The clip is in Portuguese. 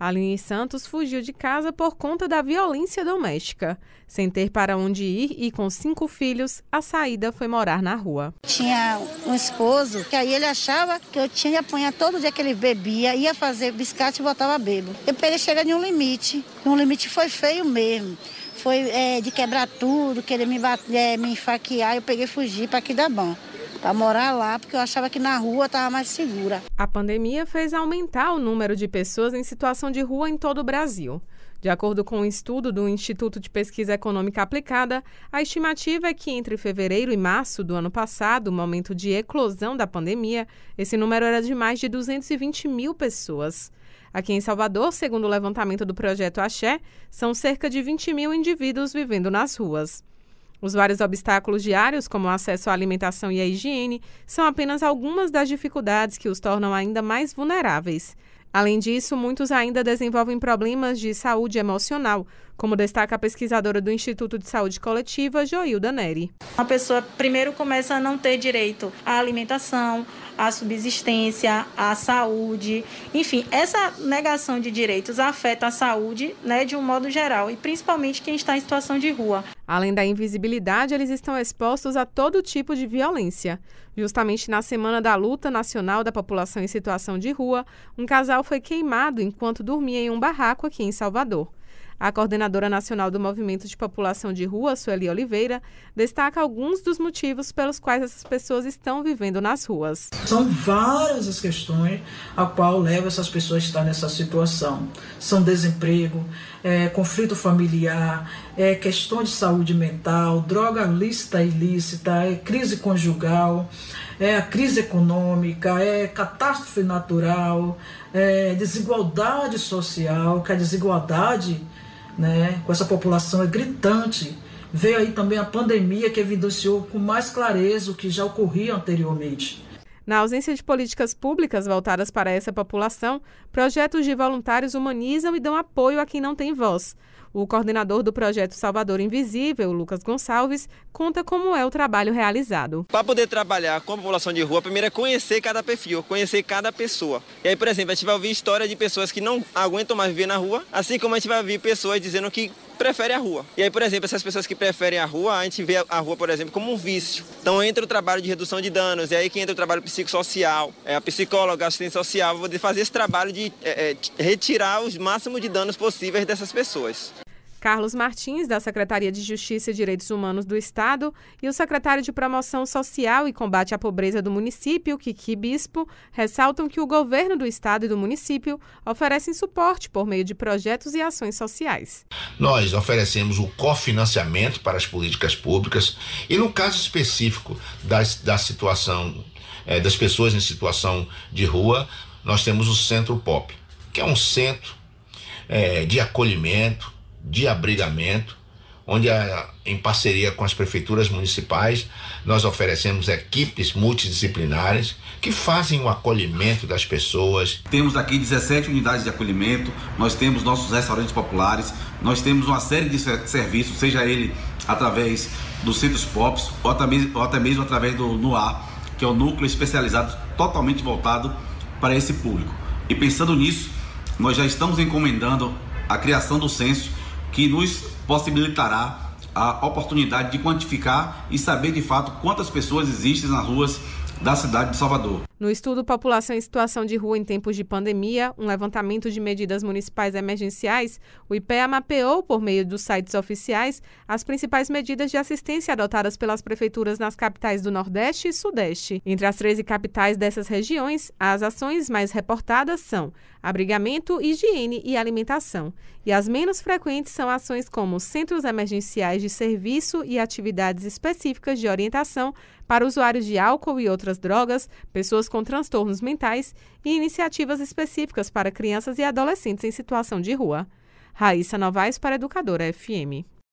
Aline Santos fugiu de casa por conta da violência doméstica. Sem ter para onde ir e com cinco filhos, a saída foi morar na rua. Tinha um esposo que aí ele achava que eu tinha que apanhar todo dia que ele bebia, ia fazer biscate e voltava bebo. Eu peguei chegar em um limite. Um limite foi feio mesmo. Foi é, de quebrar tudo, querer me, bater, é, me enfaquear. Eu peguei e fugi para que dá bom para morar lá, porque eu achava que na rua estava mais segura. A pandemia fez aumentar o número de pessoas em situação de rua em todo o Brasil. De acordo com um estudo do Instituto de Pesquisa Econômica Aplicada, a estimativa é que entre fevereiro e março do ano passado, momento de eclosão da pandemia, esse número era de mais de 220 mil pessoas. Aqui em Salvador, segundo o levantamento do projeto Axé, são cerca de 20 mil indivíduos vivendo nas ruas. Os vários obstáculos diários, como o acesso à alimentação e à higiene, são apenas algumas das dificuldades que os tornam ainda mais vulneráveis. Além disso, muitos ainda desenvolvem problemas de saúde emocional, como destaca a pesquisadora do Instituto de Saúde Coletiva, Joilda Neri. A pessoa primeiro começa a não ter direito à alimentação, à subsistência, à saúde. Enfim, essa negação de direitos afeta a saúde né, de um modo geral, e principalmente quem está em situação de rua. Além da invisibilidade, eles estão expostos a todo tipo de violência. Justamente na Semana da Luta Nacional da População em Situação de Rua, um casal foi queimado enquanto dormia em um barraco aqui em Salvador. A coordenadora nacional do Movimento de População de Rua, Sueli Oliveira, destaca alguns dos motivos pelos quais essas pessoas estão vivendo nas ruas. São várias as questões a qual leva essas pessoas a estar nessa situação. São desemprego, é, conflito familiar, é, questão de saúde mental, droga lícita e ilícita, é, crise conjugal, é a crise econômica, é catástrofe natural, é desigualdade social, que a desigualdade né, com essa população é gritante. Veio aí também a pandemia que evidenciou com mais clareza o que já ocorria anteriormente. Na ausência de políticas públicas voltadas para essa população, projetos de voluntários humanizam e dão apoio a quem não tem voz. O coordenador do projeto Salvador Invisível, Lucas Gonçalves, conta como é o trabalho realizado. Para poder trabalhar com a população de rua, primeiro é conhecer cada perfil, conhecer cada pessoa. E aí, por exemplo, a gente vai ouvir história de pessoas que não aguentam mais viver na rua, assim como a gente vai ouvir pessoas dizendo que prefere a rua. E aí, por exemplo, essas pessoas que preferem a rua, a gente vê a rua, por exemplo, como um vício. Então entra o trabalho de redução de danos, e aí que entra o trabalho psicossocial, é a psicóloga, a assistente social, vou fazer esse trabalho de é, é, retirar os máximos de danos possíveis dessas pessoas. Carlos Martins, da Secretaria de Justiça e Direitos Humanos do Estado, e o secretário de Promoção Social e Combate à Pobreza do município, Kiki Bispo, ressaltam que o governo do estado e do município oferecem suporte por meio de projetos e ações sociais. Nós oferecemos o cofinanciamento para as políticas públicas e, no caso específico da, da situação é, das pessoas em situação de rua, nós temos o Centro Pop, que é um centro é, de acolhimento de abrigamento, onde em parceria com as prefeituras municipais nós oferecemos equipes multidisciplinares que fazem o acolhimento das pessoas. Temos aqui 17 unidades de acolhimento, nós temos nossos restaurantes populares, nós temos uma série de serviços, seja ele através dos centros POPs ou até mesmo, ou até mesmo através do NUAR, que é o núcleo especializado totalmente voltado para esse público. E pensando nisso, nós já estamos encomendando a criação do censo que nos possibilitará a oportunidade de quantificar e saber de fato quantas pessoas existem nas ruas da cidade de Salvador. No estudo População em Situação de Rua em Tempos de Pandemia, um levantamento de medidas municipais emergenciais, o IPEA mapeou, por meio dos sites oficiais, as principais medidas de assistência adotadas pelas prefeituras nas capitais do Nordeste e Sudeste. Entre as 13 capitais dessas regiões, as ações mais reportadas são abrigamento, higiene e alimentação. E as menos frequentes são ações como centros emergenciais de serviço e atividades específicas de orientação para usuários de álcool e outras drogas, pessoas com transtornos mentais e iniciativas específicas para crianças e adolescentes em situação de rua. Raíssa Novaes para Educadora FM.